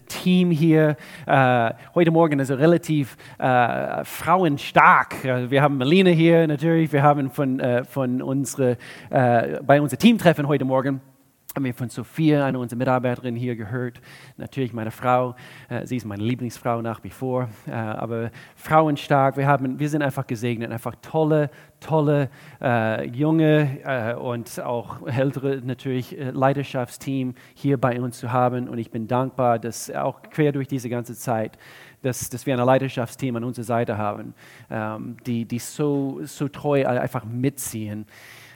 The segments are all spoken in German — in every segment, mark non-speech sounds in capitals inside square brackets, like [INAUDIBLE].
Team hier. Äh, heute Morgen also relativ äh, frauenstark. Also wir haben Melina hier natürlich, wir haben von, äh, von unsere, äh, bei unserem Teamtreffen heute Morgen haben wir von Sophia, einer unserer Mitarbeiterinnen hier gehört. Natürlich meine Frau, äh, sie ist meine Lieblingsfrau nach wie vor, äh, aber frauenstark. Wir, haben, wir sind einfach gesegnet, einfach tolle, tolle äh, junge äh, und auch ältere natürlich Leidenschaftsteam hier bei uns zu haben. Und ich bin dankbar, dass auch quer durch diese ganze Zeit, dass, dass wir ein Leidenschaftsteam an unserer Seite haben, ähm, die, die so, so treu einfach mitziehen.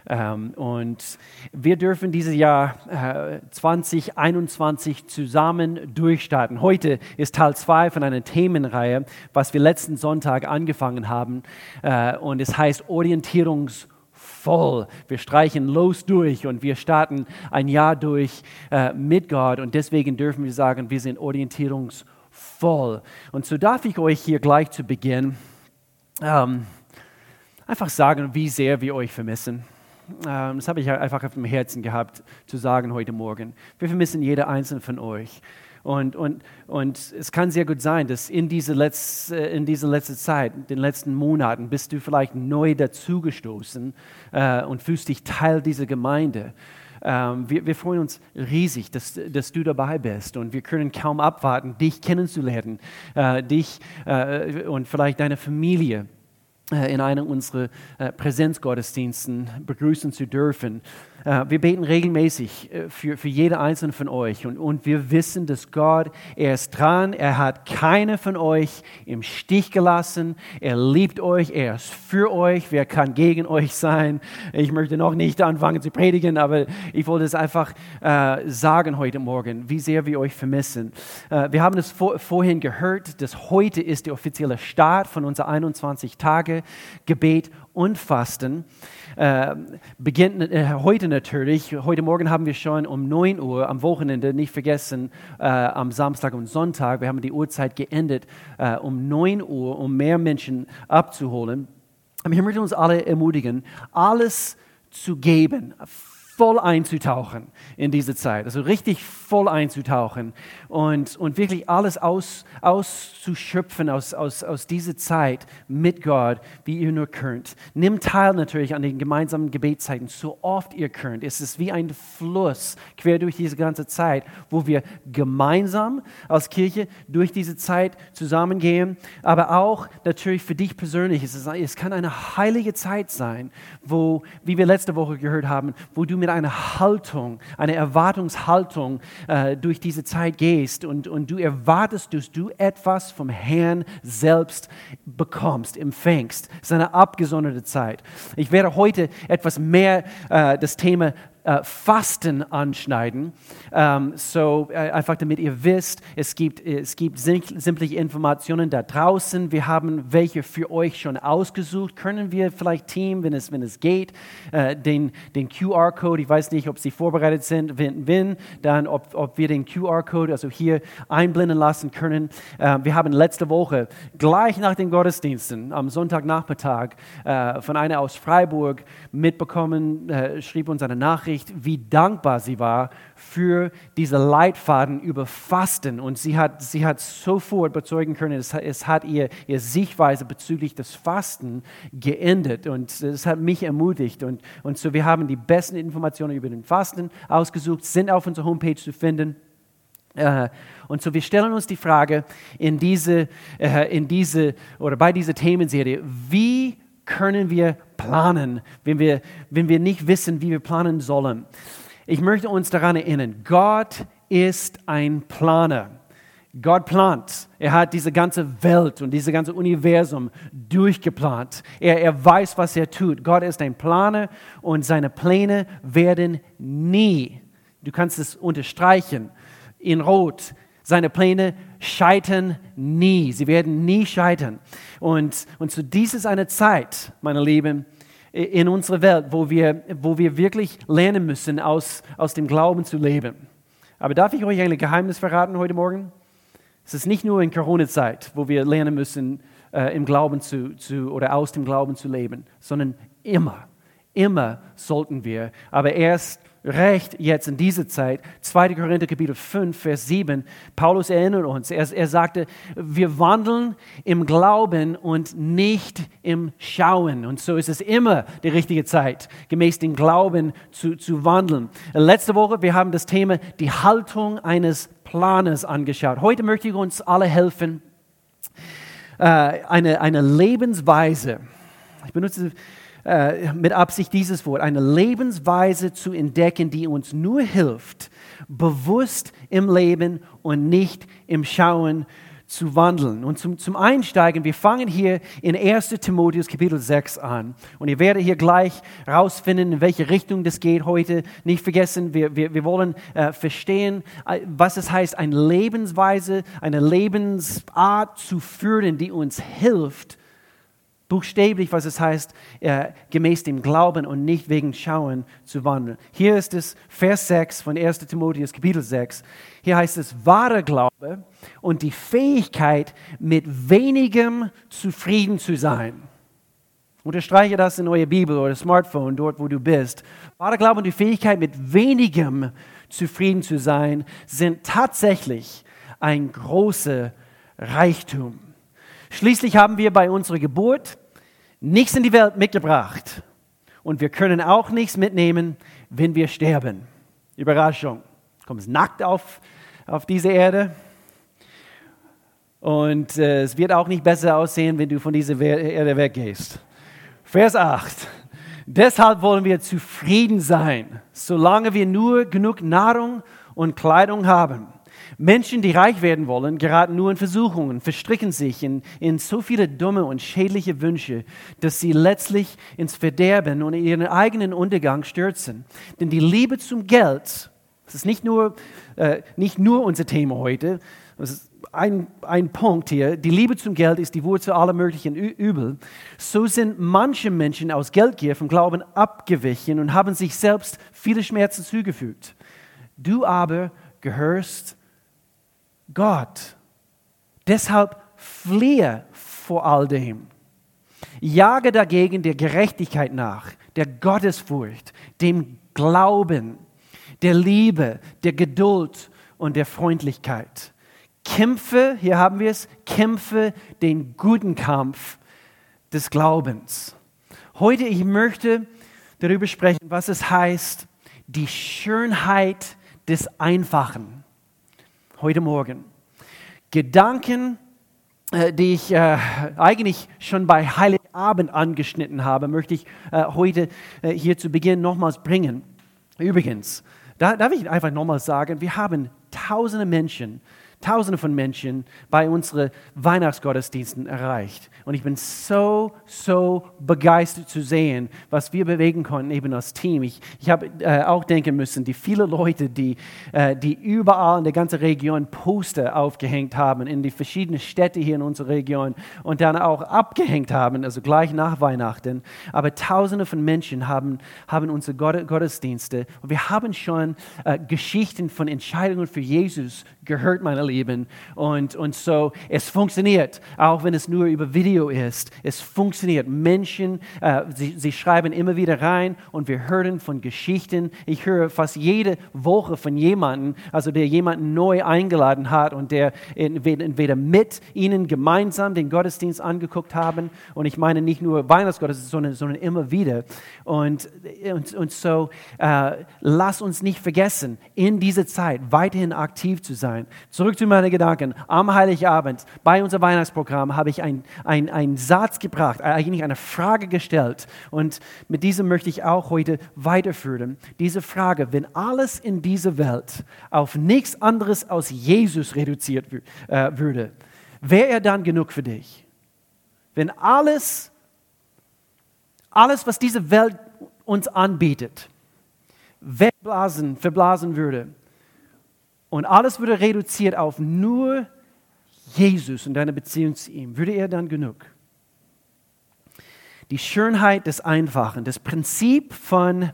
Ähm, und wir dürfen dieses Jahr äh, 2021 zusammen durchstarten. Heute ist Teil 2 von einer Themenreihe, was wir letzten Sonntag angefangen haben. Äh, und es heißt Orientierungsvoll. Wir streichen los durch und wir starten ein Jahr durch äh, mit Gott. Und deswegen dürfen wir sagen, wir sind orientierungsvoll. Und so darf ich euch hier gleich zu Beginn ähm, einfach sagen, wie sehr wir euch vermissen. Ähm, das habe ich einfach auf dem Herzen gehabt, zu sagen heute Morgen. Wir vermissen jeder einzelne von euch. Und, und, und es kann sehr gut sein, dass in dieser letzte, äh, diese letzte Zeit, in den letzten Monaten, bist du vielleicht neu dazugestoßen äh, und fühlst dich Teil dieser Gemeinde. Ähm, wir, wir, freuen uns riesig, dass, dass, du dabei bist und wir können kaum abwarten, dich kennenzulernen, äh, dich äh, und vielleicht deine Familie in einem unserer äh, Präsenzgottesdiensten begrüßen zu dürfen. Äh, wir beten regelmäßig äh, für, für jede einzelne von euch. Und, und wir wissen, dass Gott, er ist dran, er hat keine von euch im Stich gelassen, er liebt euch, er ist für euch, wer kann gegen euch sein? Ich möchte noch nicht anfangen zu predigen, aber ich wollte es einfach äh, sagen heute Morgen, wie sehr wir euch vermissen. Äh, wir haben es vor, vorhin gehört, dass heute ist der offizielle Start von unser 21 Tage Gebet und Fasten. Äh, beginnt äh, heute natürlich. Heute Morgen haben wir schon um 9 Uhr am Wochenende, nicht vergessen, äh, am Samstag und Sonntag, wir haben die Uhrzeit geendet, äh, um 9 Uhr, um mehr Menschen abzuholen. Aber ich möchte uns alle ermutigen, alles zu geben, voll einzutauchen in diese Zeit, also richtig voll einzutauchen und, und wirklich alles aus, auszuschöpfen aus, aus, aus dieser Zeit mit Gott, wie ihr nur könnt. Nimmt teil natürlich an den gemeinsamen Gebetszeiten, so oft ihr könnt. Es ist wie ein Fluss quer durch diese ganze Zeit, wo wir gemeinsam als Kirche durch diese Zeit zusammengehen, aber auch natürlich für dich persönlich. Es, ist, es kann eine heilige Zeit sein, wo, wie wir letzte Woche gehört haben, wo du mit einer Haltung, einer Erwartungshaltung äh, durch diese Zeit gehst und, und du erwartest, dass du etwas vom Herrn selbst bekommst, empfängst. Es ist eine abgesonderte Zeit. Ich werde heute etwas mehr äh, das Thema äh, Fasten anschneiden. Ähm, so äh, einfach damit ihr wisst, es gibt, es gibt sämtliche Informationen da draußen. Wir haben welche für euch schon ausgesucht. Können wir vielleicht, Team, wenn es, wenn es geht, äh, den, den QR-Code, ich weiß nicht, ob Sie vorbereitet sind, wenn, wenn dann ob, ob wir den QR-Code also hier einblenden lassen können. Äh, wir haben letzte Woche, gleich nach den Gottesdiensten, am Sonntagnachmittag, äh, von einer aus Freiburg mitbekommen, äh, schrieb uns eine Nachricht, Nachricht, wie dankbar sie war für diese Leitfaden über Fasten. Und sie hat, sie hat sofort bezeugen können, es, es hat ihr, ihr Sichtweise bezüglich des Fasten geändert. Und es hat mich ermutigt. Und, und so, wir haben die besten Informationen über den Fasten ausgesucht, sind auf unserer Homepage zu finden. Äh, und so, wir stellen uns die Frage in diese, äh, in diese oder bei dieser Themenserie, wie können wir planen, wenn wir, wenn wir nicht wissen, wie wir planen sollen. Ich möchte uns daran erinnern, Gott ist ein Planer. Gott plant. Er hat diese ganze Welt und dieses ganze Universum durchgeplant. Er, er weiß, was er tut. Gott ist ein Planer und seine Pläne werden nie, du kannst es unterstreichen, in Rot, seine Pläne scheitern nie. Sie werden nie scheitern. Und, und so dies ist eine Zeit, meine Lieben, in unserer Welt, wo wir, wo wir wirklich lernen müssen, aus, aus dem Glauben zu leben. Aber darf ich euch ein Geheimnis verraten heute Morgen? Es ist nicht nur in Corona-Zeit, wo wir lernen müssen, äh, im Glauben zu, zu, oder aus dem Glauben zu leben, sondern immer, immer sollten wir, aber erst recht jetzt in dieser Zeit. 2. Korinther Kapitel 5, Vers 7. Paulus erinnert uns. Er, er sagte, wir wandeln im Glauben und nicht im Schauen. Und so ist es immer die richtige Zeit, gemäß dem Glauben zu, zu wandeln. Letzte Woche, wir haben das Thema die Haltung eines Planes angeschaut. Heute möchte ich uns alle helfen, äh, eine, eine Lebensweise. Ich benutze äh, mit Absicht dieses Wort, eine Lebensweise zu entdecken, die uns nur hilft, bewusst im Leben und nicht im Schauen zu wandeln. Und zum, zum Einsteigen, wir fangen hier in 1 Timotheus Kapitel 6 an. Und ihr werdet hier gleich rausfinden, in welche Richtung das geht heute. Nicht vergessen, wir, wir, wir wollen äh, verstehen, äh, was es heißt, eine Lebensweise, eine Lebensart zu führen, die uns hilft, buchstäblich, was es heißt, äh, gemäß dem Glauben und nicht wegen Schauen zu wandeln. Hier ist es Vers 6 von 1 Timotheus Kapitel 6. Hier heißt es, wahre Glaube und die Fähigkeit, mit wenigem zufrieden zu sein. Unterstreiche das in eurer Bibel oder Smartphone, dort wo du bist. Wahre Glaube und die Fähigkeit, mit wenigem zufrieden zu sein, sind tatsächlich ein großer Reichtum. Schließlich haben wir bei unserer Geburt nichts in die Welt mitgebracht. Und wir können auch nichts mitnehmen, wenn wir sterben. Überraschung. Du kommst nackt auf, auf diese Erde. Und äh, es wird auch nicht besser aussehen, wenn du von dieser Erde weggehst. Vers 8. Deshalb wollen wir zufrieden sein, solange wir nur genug Nahrung und Kleidung haben. Menschen, die reich werden wollen, geraten nur in Versuchungen, verstricken sich in, in so viele dumme und schädliche Wünsche, dass sie letztlich ins Verderben und in ihren eigenen Untergang stürzen. Denn die Liebe zum Geld, das ist nicht nur, äh, nicht nur unser Thema heute, das ist ein, ein Punkt hier, die Liebe zum Geld ist die Wurzel aller möglichen Übel. So sind manche Menschen aus Geldgier vom Glauben abgewichen und haben sich selbst viele Schmerzen zugefügt. Du aber gehörst Gott. Deshalb fliehe vor all dem. Jage dagegen der Gerechtigkeit nach, der Gottesfurcht, dem Glauben, der Liebe, der Geduld und der Freundlichkeit. Kämpfe, hier haben wir es, kämpfe den guten Kampf des Glaubens. Heute, ich möchte darüber sprechen, was es heißt, die Schönheit des Einfachen heute Morgen. Gedanken, äh, die ich äh, eigentlich schon bei Heiligabend angeschnitten habe, möchte ich äh, heute hier zu Beginn nochmals bringen. Übrigens, da darf ich einfach nochmals sagen, wir haben tausende Menschen, Tausende von Menschen bei unseren Weihnachtsgottesdiensten erreicht. Und ich bin so, so begeistert zu sehen, was wir bewegen konnten, eben als Team. Ich, ich habe äh, auch denken müssen, die vielen Leute, die, äh, die überall in der ganzen Region Poster aufgehängt haben, in die verschiedenen Städte hier in unserer Region und dann auch abgehängt haben, also gleich nach Weihnachten. Aber Tausende von Menschen haben, haben unsere Gottesdienste. Und wir haben schon äh, Geschichten von Entscheidungen für Jesus gehört, meine Lieben. Und, und so, es funktioniert, auch wenn es nur über Video ist. Es funktioniert. Menschen, äh, sie, sie schreiben immer wieder rein und wir hören von Geschichten. Ich höre fast jede Woche von jemandem, also der jemanden neu eingeladen hat und der entweder mit ihnen gemeinsam den Gottesdienst angeguckt haben. Und ich meine nicht nur Weihnachtsgottesdienst, sondern, sondern immer wieder. Und, und, und so, äh, lass uns nicht vergessen, in dieser Zeit weiterhin aktiv zu sein sein. Zurück zu meinen Gedanken. Am Heiligabend bei unserem Weihnachtsprogramm habe ich einen ein Satz gebracht, eigentlich eine Frage gestellt. Und mit diesem möchte ich auch heute weiterführen. Diese Frage, wenn alles in dieser Welt auf nichts anderes als Jesus reduziert äh, würde, wäre er dann genug für dich? Wenn alles, alles, was diese Welt uns anbietet, wegblasen, verblasen würde, und alles würde reduziert auf nur Jesus und deine Beziehung zu ihm, würde er dann genug? Die Schönheit des Einfachen, das Prinzip von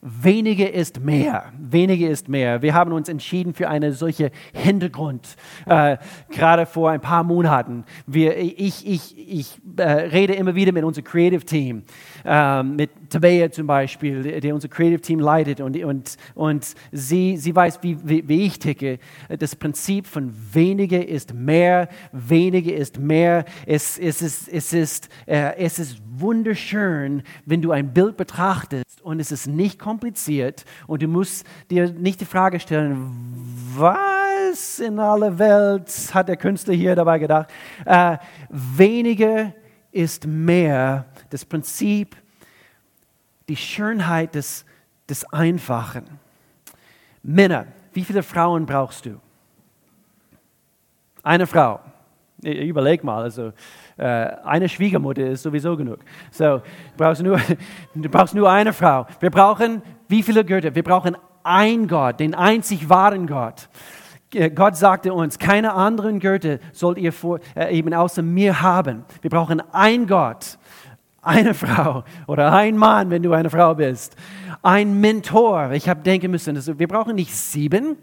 weniger ist mehr. Weniger ist mehr. Wir haben uns entschieden für eine solche Hintergrund. Äh, gerade vor ein paar Monaten. Wir, ich ich, ich äh, rede immer wieder mit unserem Creative Team, äh, mit Tabea zum Beispiel, der unser Creative Team leitet und, und, und sie, sie weiß, wie, wie, wie ich ticke. Das Prinzip von weniger ist mehr, weniger ist mehr. Es, es, ist, es, ist, äh, es ist wunderschön, wenn du ein Bild betrachtest und es ist nicht kompliziert und du musst dir nicht die Frage stellen, was in aller Welt hat der Künstler hier dabei gedacht? Äh, weniger ist mehr. Das Prinzip, die Schönheit des, des Einfachen. Männer, wie viele Frauen brauchst du? Eine Frau. Überleg mal, also äh, eine Schwiegermutter ist sowieso genug. So, du brauchst, nur, [LAUGHS] du brauchst nur eine Frau. Wir brauchen wie viele Götter? Wir brauchen ein Gott, den einzig wahren Gott. Äh, Gott sagte uns, keine anderen Götter sollt ihr vor, äh, eben außer mir haben. Wir brauchen ein Gott, eine Frau oder ein Mann, wenn du eine Frau bist. Ein Mentor. Ich habe denken müssen, wir brauchen nicht sieben.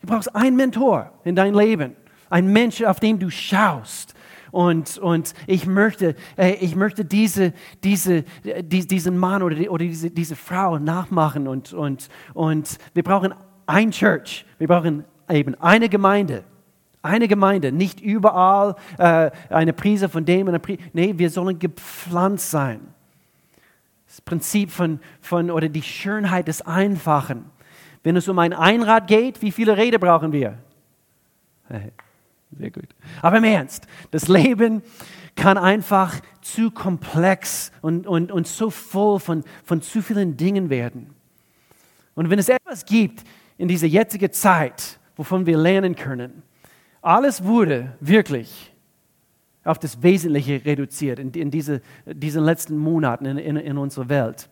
Du brauchst einen Mentor in dein Leben. Ein Mensch, auf den du schaust. Und, und ich möchte, äh, ich möchte diese, diese, die, diesen Mann oder, die, oder diese, diese Frau nachmachen. Und, und, und wir brauchen ein Church. Wir brauchen eben eine Gemeinde. Eine Gemeinde, nicht überall äh, eine Prise von dem. Eine Prise. Nee, wir sollen gepflanzt sein. Das Prinzip von, von, oder die Schönheit des Einfachen. Wenn es um ein Einrad geht, wie viele Räder brauchen wir? Sehr gut. Aber im Ernst, das Leben kann einfach zu komplex und, und, und so voll von, von zu vielen Dingen werden. Und wenn es etwas gibt in dieser jetzigen Zeit, wovon wir lernen können, alles wurde wirklich auf das Wesentliche reduziert in, in diese, diesen letzten Monaten in, in, in unserer Welt.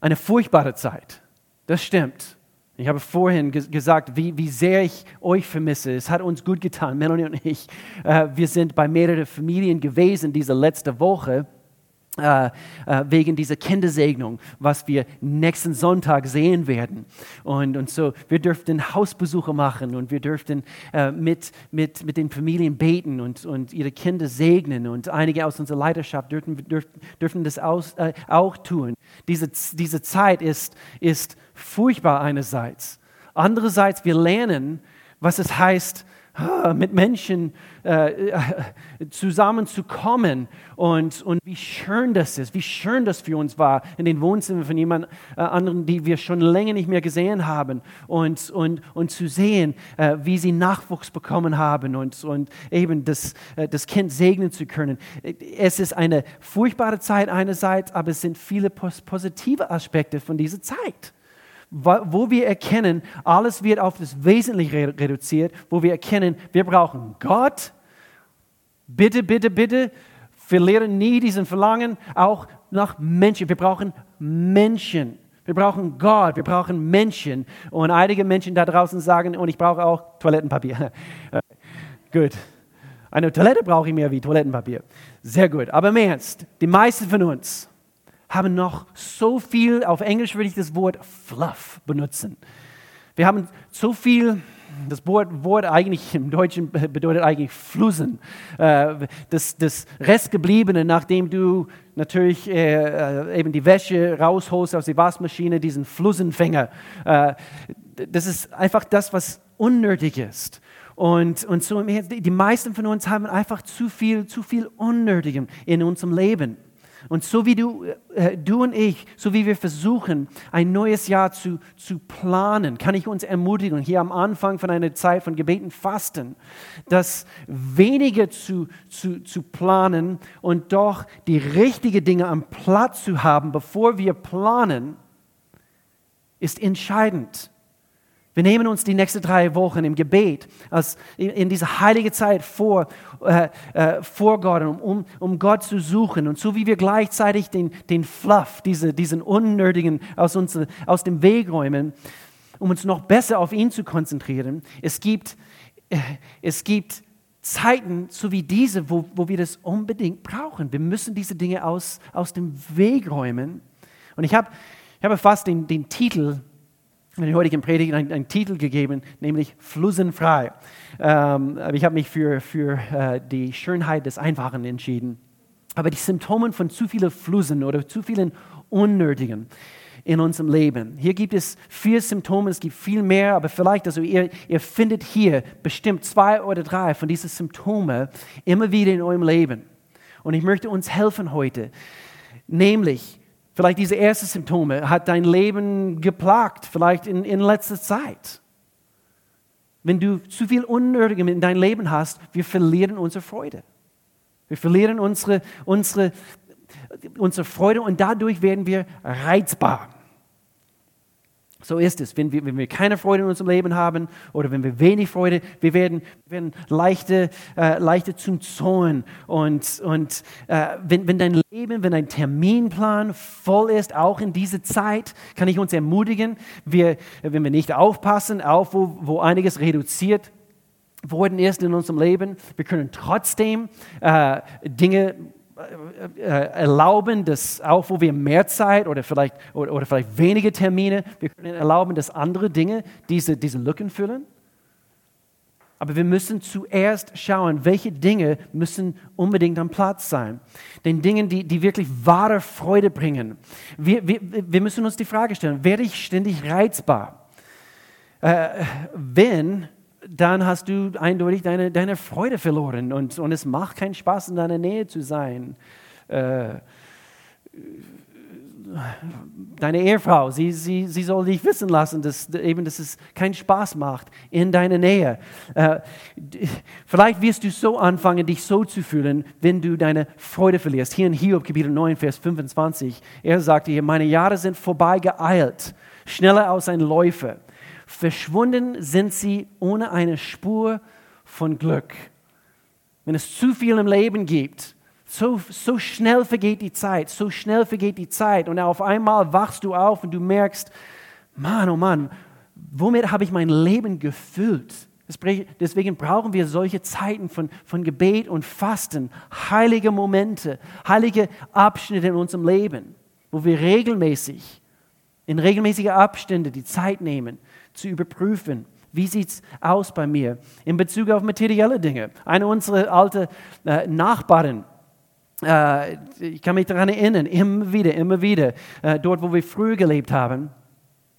Eine furchtbare Zeit, das stimmt. Ich habe vorhin gesagt, wie, wie sehr ich euch vermisse. Es hat uns gut getan, Melanie und ich. Äh, wir sind bei mehreren Familien gewesen diese letzte Woche. Äh, äh, wegen dieser Kindersegnung, was wir nächsten Sonntag sehen werden. Und, und so, wir dürften Hausbesuche machen und wir dürften äh, mit, mit, mit den Familien beten und, und ihre Kinder segnen. Und einige aus unserer Leiterschaft dürfen, dürfen, dürfen das aus, äh, auch tun. Diese, diese Zeit ist, ist furchtbar einerseits. Andererseits, wir lernen, was es heißt, mit Menschen äh, äh, zusammenzukommen und, und wie schön das ist, wie schön das für uns war in den Wohnzimmern von jemand äh, anderen, die wir schon länger nicht mehr gesehen haben und, und, und zu sehen, äh, wie sie Nachwuchs bekommen haben und, und eben das, äh, das Kind segnen zu können. Es ist eine furchtbare Zeit einerseits, aber es sind viele positive Aspekte von dieser Zeit wo wir erkennen, alles wird auf das Wesentliche reduziert, wo wir erkennen, wir brauchen Gott. Bitte, bitte, bitte, verlieren nie diesen Verlangen auch nach Menschen. Wir brauchen Menschen. Wir brauchen Gott, wir brauchen Menschen. Und einige Menschen da draußen sagen, und ich brauche auch Toilettenpapier. [LAUGHS] gut. Eine Toilette brauche ich mehr wie Toilettenpapier. Sehr gut. Aber im Ernst, die meisten von uns haben noch so viel, auf Englisch würde ich das Wort Fluff benutzen. Wir haben so viel, das Wort, Wort eigentlich im Deutschen bedeutet eigentlich Flusen. Äh, das, das Restgebliebene, nachdem du natürlich äh, eben die Wäsche rausholst aus der Waschmaschine, diesen Flussenfänger. Äh, das ist einfach das, was unnötig ist. Und, und so, die meisten von uns haben einfach zu viel, zu viel Unnötigem in unserem Leben. Und so wie du, äh, du und ich, so wie wir versuchen, ein neues Jahr zu, zu planen, kann ich uns ermutigen, hier am Anfang von einer Zeit von Gebeten, Fasten, das weniger zu, zu, zu planen und doch die richtigen Dinge am Platz zu haben, bevor wir planen, ist entscheidend. Wir nehmen uns die nächsten drei Wochen im Gebet, als in dieser heiligen Zeit vor, äh, äh, vor Gott, um, um Gott zu suchen. Und so wie wir gleichzeitig den, den Fluff, diese, diesen Unnötigen aus, uns, aus dem Weg räumen, um uns noch besser auf ihn zu konzentrieren. Es gibt, äh, es gibt Zeiten so wie diese, wo, wo wir das unbedingt brauchen. Wir müssen diese Dinge aus, aus dem Weg räumen. Und ich habe Ich habe fast den, den Titel in der heutigen Predigt einen, einen Titel gegeben, nämlich Flussenfrei. Ähm, aber ich habe mich für, für äh, die Schönheit des Einfachen entschieden. Aber die Symptome von zu vielen Flusen oder zu vielen Unnötigen in unserem Leben. Hier gibt es vier Symptome, es gibt viel mehr, aber vielleicht, also ihr, ihr findet hier bestimmt zwei oder drei von diesen Symptomen immer wieder in eurem Leben. Und ich möchte uns helfen heute, nämlich Vielleicht diese ersten Symptome hat dein Leben geplagt, vielleicht in, in letzter Zeit. Wenn du zu viel Unnötigem in dein Leben hast, wir verlieren unsere Freude. Wir verlieren unsere, unsere, unsere Freude und dadurch werden wir reizbar. So ist es. Wenn wir, wenn wir keine Freude in unserem Leben haben oder wenn wir wenig Freude, wir werden, werden leichter, äh, leichter zum Zorn. Und, und äh, wenn, wenn dein Leben, wenn dein Terminplan voll ist, auch in dieser Zeit, kann ich uns ermutigen, wir, wenn wir nicht aufpassen, auch wo, wo einiges reduziert worden ist in unserem Leben, wir können trotzdem äh, Dinge erlauben, dass auch wo wir mehr Zeit oder vielleicht, oder, oder vielleicht wenige Termine, wir können erlauben, dass andere Dinge diese, diese Lücken füllen. Aber wir müssen zuerst schauen, welche Dinge müssen unbedingt am Platz sein. Den Dingen, die, die wirklich wahre Freude bringen. Wir, wir, wir müssen uns die Frage stellen, werde ich ständig reizbar? Äh, wenn dann hast du eindeutig deine, deine Freude verloren und, und es macht keinen Spaß, in deiner Nähe zu sein. Äh, deine Ehefrau, sie, sie, sie soll dich wissen lassen, dass, eben, dass es keinen Spaß macht in deiner Nähe. Äh, vielleicht wirst du so anfangen, dich so zu fühlen, wenn du deine Freude verlierst. Hier in Hiob, Kapitel 9, Vers 25, er sagte hier, meine Jahre sind vorbei geeilt, schneller als ein Läufer. Verschwunden sind sie ohne eine Spur von Glück. Wenn es zu viel im Leben gibt, so, so schnell vergeht die Zeit, so schnell vergeht die Zeit und auf einmal wachst du auf und du merkst, Mann, oh Mann, womit habe ich mein Leben gefüllt? Deswegen brauchen wir solche Zeiten von, von Gebet und Fasten, heilige Momente, heilige Abschnitte in unserem Leben, wo wir regelmäßig, in regelmäßigen Abständen die Zeit nehmen, zu überprüfen. Wie sieht es aus bei mir in Bezug auf materielle Dinge? Eine unserer alten äh, Nachbarn, äh, ich kann mich daran erinnern, immer wieder, immer wieder, äh, dort, wo wir früher gelebt haben,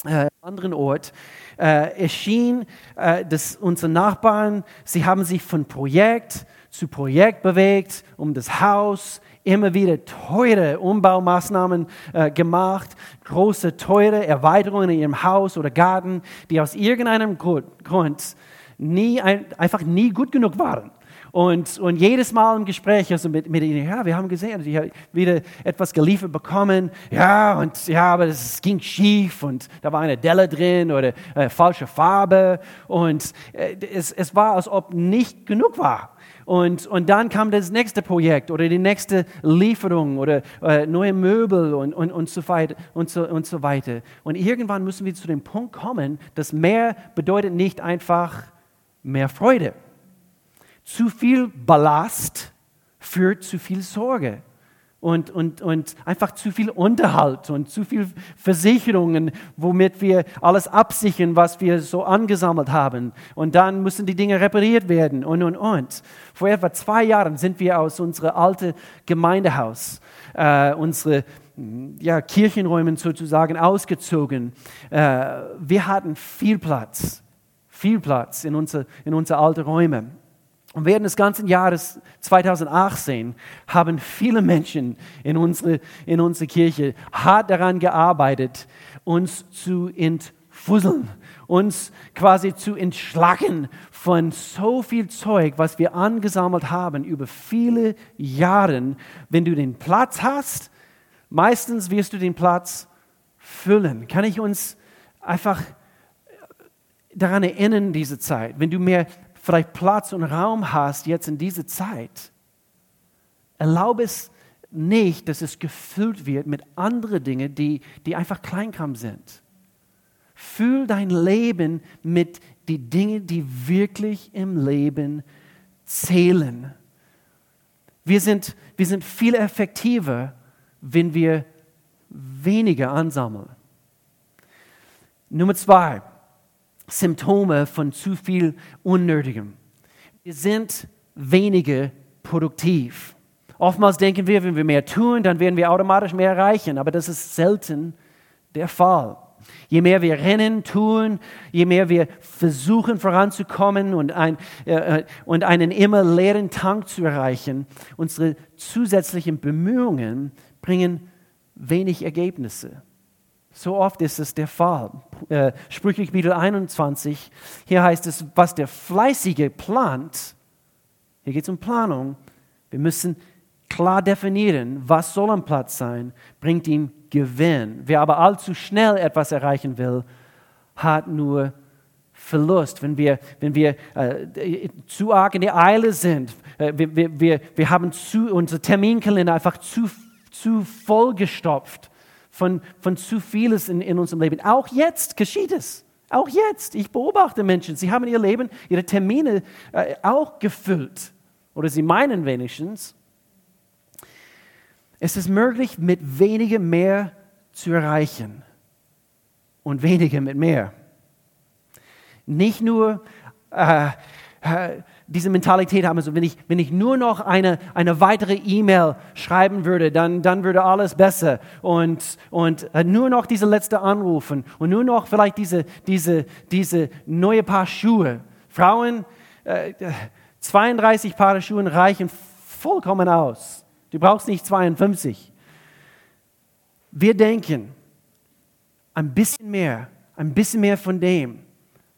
äh, anderen Ort, äh, erschien, äh, dass unsere Nachbarn, sie haben sich von Projekt zu Projekt bewegt, um das Haus immer wieder teure Umbaumaßnahmen äh, gemacht, große, teure Erweiterungen in ihrem Haus oder Garten, die aus irgendeinem Grund nie, ein, einfach nie gut genug waren. Und, und jedes Mal im Gespräch also mit, mit ihnen, ja, wir haben gesehen, sie haben wieder etwas geliefert bekommen, ja, und ja, aber es ging schief und da war eine Delle drin oder äh, falsche Farbe und äh, es, es war, als ob nicht genug war. Und, und dann kam das nächste Projekt oder die nächste Lieferung oder äh, neue Möbel und, und, und, so weiter, und, so, und so weiter. Und irgendwann müssen wir zu dem Punkt kommen, dass mehr bedeutet nicht einfach mehr Freude. Zu viel Ballast führt zu viel Sorge und, und, und einfach zu viel Unterhalt und zu viel Versicherungen, womit wir alles absichern, was wir so angesammelt haben. Und dann müssen die Dinge repariert werden und, und, und. Vor etwa zwei Jahren sind wir aus unserem alten Gemeindehaus, äh, unsere ja, Kirchenräumen sozusagen ausgezogen. Äh, wir hatten viel Platz, viel Platz in unsere, in unsere alten Räume. Und während des ganzen Jahres 2018 haben viele Menschen in unserer in unsere Kirche hart daran gearbeitet, uns zu entfusseln, uns quasi zu entschlacken von so viel Zeug, was wir angesammelt haben über viele Jahre. Wenn du den Platz hast, meistens wirst du den Platz füllen. Kann ich uns einfach daran erinnern, diese Zeit, wenn du mehr vielleicht Platz und Raum hast jetzt in dieser Zeit, erlaube es nicht, dass es gefüllt wird mit anderen Dingen, die, die einfach Kleinkram sind. Fühl dein Leben mit den Dingen, die wirklich im Leben zählen. Wir sind, wir sind viel effektiver, wenn wir weniger ansammeln. Nummer zwei, Symptome von zu viel Unnötigem. Wir sind weniger produktiv. Oftmals denken wir, wenn wir mehr tun, dann werden wir automatisch mehr erreichen, aber das ist selten der Fall. Je mehr wir rennen, tun, je mehr wir versuchen voranzukommen und, ein, äh, äh und einen immer leeren Tank zu erreichen, unsere zusätzlichen Bemühungen bringen wenig Ergebnisse. So oft ist es der Fall. Sprüche Kapitel 21, hier heißt es, was der Fleißige plant, hier geht es um Planung, wir müssen klar definieren, was soll am Platz sein, bringt ihm Gewinn. Wer aber allzu schnell etwas erreichen will, hat nur Verlust. Wenn wir, wenn wir äh, zu arg in der Eile sind, äh, wir, wir, wir, haben zu, unser Terminkalender einfach zu, zu vollgestopft von, von zu vieles in, in unserem Leben. Auch jetzt geschieht es. Auch jetzt. Ich beobachte Menschen, sie haben ihr Leben, ihre Termine äh, auch gefüllt. Oder sie meinen wenigstens. Es ist möglich, mit weniger mehr zu erreichen und weniger mit mehr. Nicht nur äh, äh, diese Mentalität haben, also wenn ich, wenn ich nur noch eine, eine weitere E-Mail schreiben würde, dann, dann würde alles besser. Und, und äh, nur noch diese letzte anrufen und nur noch vielleicht diese, diese, diese neue Paar Schuhe. Frauen, äh, 32 Paar Schuhe reichen vollkommen aus. Du brauchst nicht 52. Wir denken, ein bisschen mehr, ein bisschen mehr von dem.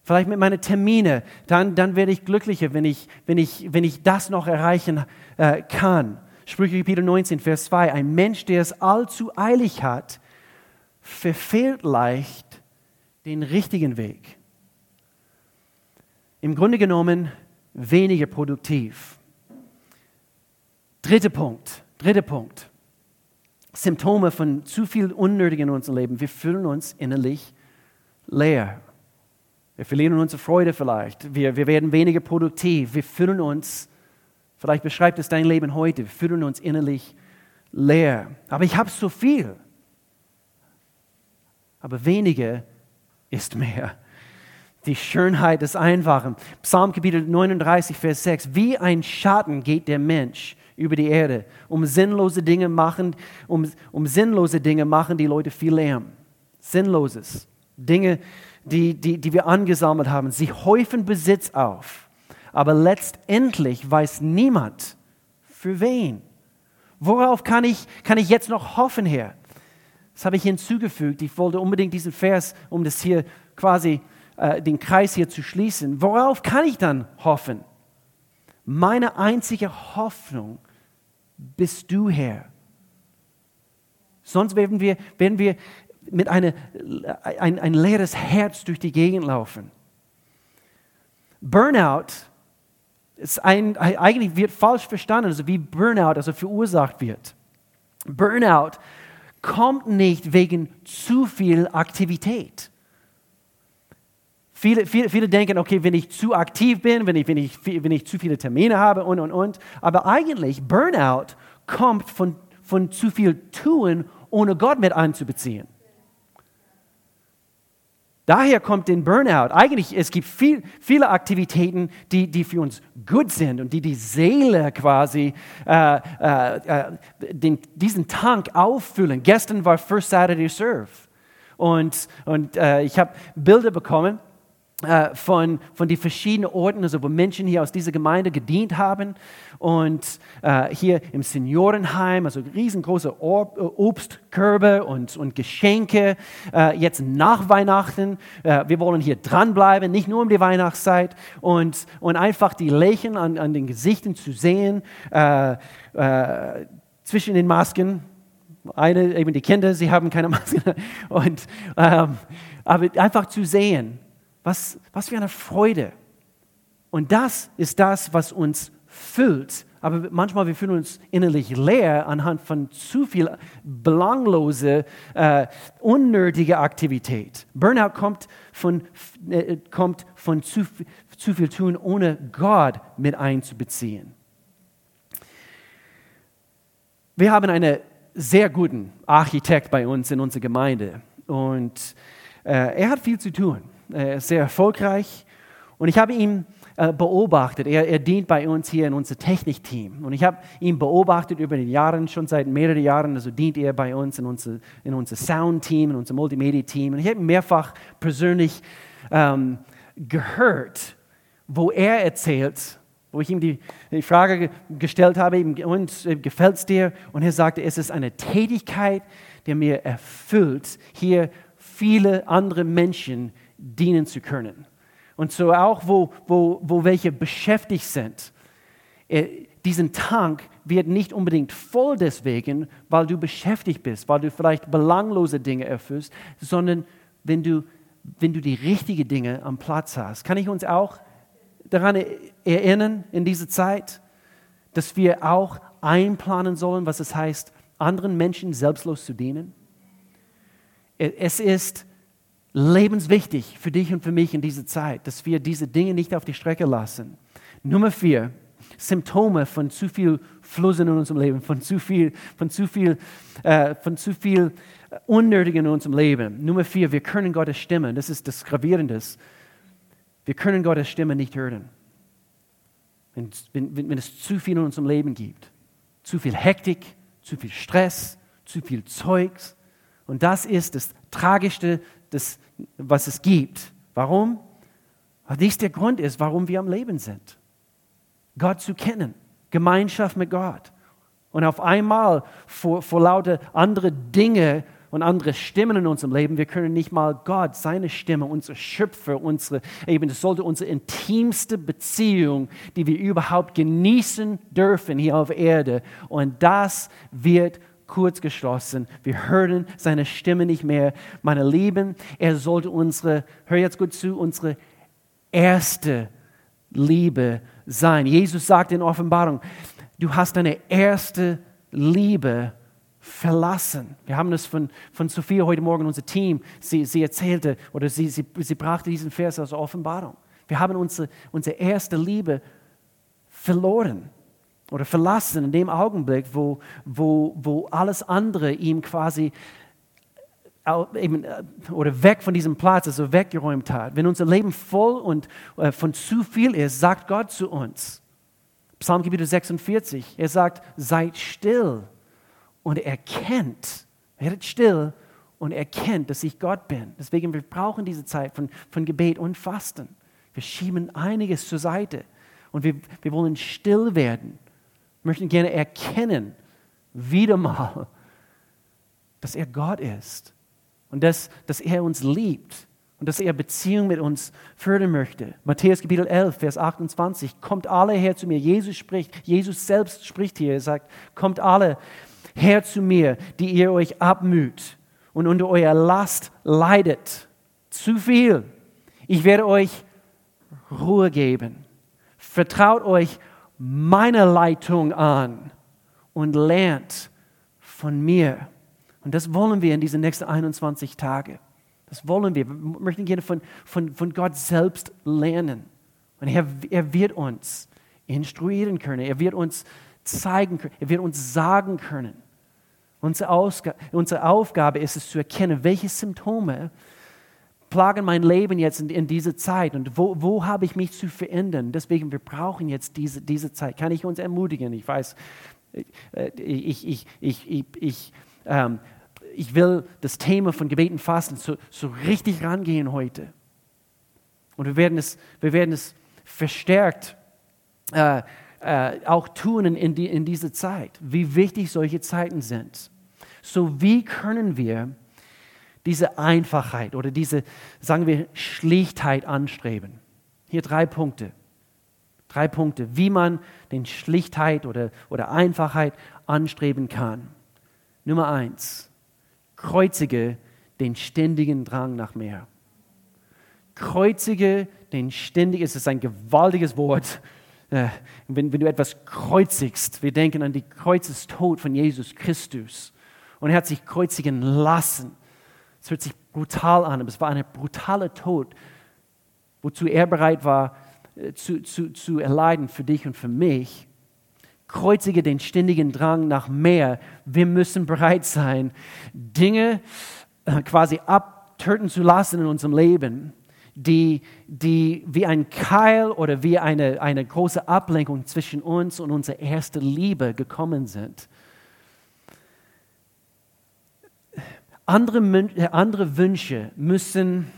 Vielleicht mit meinen Termine, dann, dann werde ich glücklicher, wenn ich, wenn ich, wenn ich das noch erreichen äh, kann. Sprüche Kapitel 19, Vers 2. Ein Mensch, der es allzu eilig hat, verfehlt leicht den richtigen Weg. Im Grunde genommen weniger produktiv. Dritter Punkt. Dritter Punkt. Symptome von zu viel Unnötigen in unserem Leben. Wir fühlen uns innerlich leer. Wir verlieren unsere Freude vielleicht. Wir, wir werden weniger produktiv. Wir fühlen uns, vielleicht beschreibt es dein Leben heute, wir fühlen uns innerlich leer. Aber ich habe so viel. Aber weniger ist mehr. Die Schönheit des Einfachen. Psalm Kapitel 39, Vers 6. Wie ein Schatten geht der Mensch über die Erde, um sinnlose Dinge machen, um, um sinnlose Dinge machen die Leute viel Lärm. Sinnloses. Dinge, die, die wir angesammelt haben. Sie häufen Besitz auf. Aber letztendlich weiß niemand, für wen. Worauf kann ich, kann ich jetzt noch hoffen, Herr? Das habe ich hinzugefügt. Ich wollte unbedingt diesen Vers, um das hier quasi äh, den Kreis hier zu schließen. Worauf kann ich dann hoffen? Meine einzige Hoffnung bist du, Herr. Sonst werden wir, werden wir mit eine, ein, ein leeres Herz durch die Gegend laufen. Burnout ist ein, eigentlich wird falsch verstanden, also wie Burnout also verursacht wird. Burnout kommt nicht wegen zu viel Aktivität. Viele, viele, viele denken, okay, wenn ich zu aktiv bin, wenn ich, wenn, ich, wenn ich zu viele Termine habe und, und, und. Aber eigentlich, Burnout kommt von, von zu viel Tun, ohne Gott mit einzubeziehen. Daher kommt den Burnout. Eigentlich, es gibt viel, viele Aktivitäten, die, die für uns gut sind und die die Seele quasi, äh, äh, äh den, diesen Tank auffüllen. Gestern war First Saturday Serve und, und äh, ich habe Bilder bekommen von, von den verschiedenen Orten, also wo Menschen hier aus dieser Gemeinde gedient haben. Und äh, hier im Seniorenheim, also riesengroße Obstkörbe und, und Geschenke. Äh, jetzt nach Weihnachten. Äh, wir wollen hier dranbleiben, nicht nur um die Weihnachtszeit. Und, und einfach die Lächeln an, an den Gesichtern zu sehen, äh, äh, zwischen den Masken. Eine, eben die Kinder, sie haben keine [LAUGHS] Maske. Und, ähm, aber einfach zu sehen, was, was für eine Freude. Und das ist das, was uns füllt. Aber manchmal wir fühlen uns innerlich leer anhand von zu viel belanglose, äh, unnötige Aktivität. Burnout kommt von, äh, kommt von zu, zu viel tun, ohne Gott mit einzubeziehen. Wir haben einen sehr guten Architekt bei uns in unserer Gemeinde. Und äh, er hat viel zu tun. Ist sehr erfolgreich und ich habe ihn äh, beobachtet. Er, er, dient bei uns hier in unserem Technikteam. Und ich habe ihn beobachtet über die Jahre, schon seit mehreren Jahren. Also dient er bei uns in unser, in unser Sound-Team, in unser Multimedia-Team. Und ich habe ihn mehrfach persönlich ähm, gehört, wo er erzählt, wo ich ihm die, die Frage gestellt habe, und äh, gefällt es dir? Und er sagte, es ist eine Tätigkeit, die mir erfüllt, hier viele andere Menschen dienen zu können. Und so auch, wo, wo, wo welche beschäftigt sind. Äh, diesen Tank wird nicht unbedingt voll deswegen, weil du beschäftigt bist, weil du vielleicht belanglose Dinge erfüllst, sondern wenn du, wenn du die richtigen Dinge am Platz hast. Kann ich uns auch daran erinnern in dieser Zeit, dass wir auch einplanen sollen, was es heißt, anderen Menschen selbstlos zu dienen? Es ist lebenswichtig für dich und für mich in dieser Zeit, dass wir diese Dinge nicht auf die Strecke lassen. Nummer vier, Symptome von zu viel Fluss in unserem Leben, von zu viel, von zu viel, äh, von zu viel Unnötigen in unserem Leben. Nummer vier, wir können Gottes Stimme, das ist das Gravierende, wir können Gottes Stimme nicht hören. Wenn, wenn, wenn es zu viel in unserem Leben gibt, zu viel Hektik, zu viel Stress, zu viel Zeugs. Und das ist das Tragischste, das, was es gibt. Warum? Weil dies der Grund ist, warum wir am Leben sind. Gott zu kennen, Gemeinschaft mit Gott. Und auf einmal vor, vor lauter andere Dinge und andere Stimmen in unserem Leben, wir können nicht mal Gott, seine Stimme, unser Schöpfer, unsere, eben, das sollte unsere intimste Beziehung, die wir überhaupt genießen dürfen hier auf Erde. Und das wird kurz geschlossen. Wir hören seine Stimme nicht mehr. Meine Lieben, er sollte unsere, hör jetzt gut zu, unsere erste Liebe sein. Jesus sagt in Offenbarung, du hast deine erste Liebe verlassen. Wir haben das von, von Sophia heute Morgen, unser Team, sie, sie erzählte oder sie, sie, sie brachte diesen Vers aus Offenbarung. Wir haben unsere, unsere erste Liebe verloren oder verlassen in dem Augenblick, wo, wo, wo alles andere ihm quasi eben, äh, oder weg von diesem Platz, also weggeräumt hat. Wenn unser Leben voll und äh, von zu viel ist, sagt Gott zu uns. Psalmgebiet 46, er sagt, seid still und erkennt, werdet still und erkennt, dass ich Gott bin. Deswegen, wir brauchen diese Zeit von, von Gebet und Fasten. Wir schieben einiges zur Seite und wir, wir wollen still werden möchten gerne erkennen, wieder mal, dass er Gott ist und dass, dass er uns liebt und dass er Beziehung mit uns fördern möchte. Matthäus Kapitel 11, Vers 28, kommt alle her zu mir. Jesus spricht, Jesus selbst spricht hier, er sagt, kommt alle her zu mir, die ihr euch abmüht und unter eurer Last leidet. Zu viel. Ich werde euch Ruhe geben. Vertraut euch meine Leitung an und lernt von mir. Und das wollen wir in diesen nächsten 21 Tagen. Das wollen wir. Wir möchten gerne von, von, von Gott selbst lernen. Und er, er wird uns instruieren können. Er wird uns zeigen können. Er wird uns sagen können. Unsere, Ausgabe, unsere Aufgabe ist es zu erkennen, welche Symptome plagen mein Leben jetzt in, in dieser Zeit und wo, wo habe ich mich zu verändern? Deswegen, wir brauchen jetzt diese, diese Zeit. Kann ich uns ermutigen? Ich weiß, äh, ich, ich, ich, ich, ich, ähm, ich will das Thema von Gebeten Fasten so, so richtig rangehen heute. Und wir werden es, wir werden es verstärkt äh, äh, auch tun in, die, in dieser Zeit, wie wichtig solche Zeiten sind. So wie können wir diese Einfachheit oder diese, sagen wir, Schlichtheit anstreben. Hier drei Punkte. Drei Punkte, wie man den Schlichtheit oder, oder Einfachheit anstreben kann. Nummer eins, kreuzige den ständigen Drang nach mehr. Kreuzige den ständigen, es ist ein gewaltiges Wort, äh, wenn, wenn du etwas kreuzigst. Wir denken an die Kreuzestod von Jesus Christus. Und er hat sich kreuzigen lassen. Es hört sich brutal an, aber es war ein brutaler Tod, wozu er bereit war äh, zu, zu, zu erleiden für dich und für mich. Kreuzige den ständigen Drang nach mehr. Wir müssen bereit sein, Dinge äh, quasi ab töten zu lassen in unserem Leben, die, die wie ein Keil oder wie eine, eine große Ablenkung zwischen uns und unserer ersten Liebe gekommen sind. Andere, äh, andere Wünsche müssen,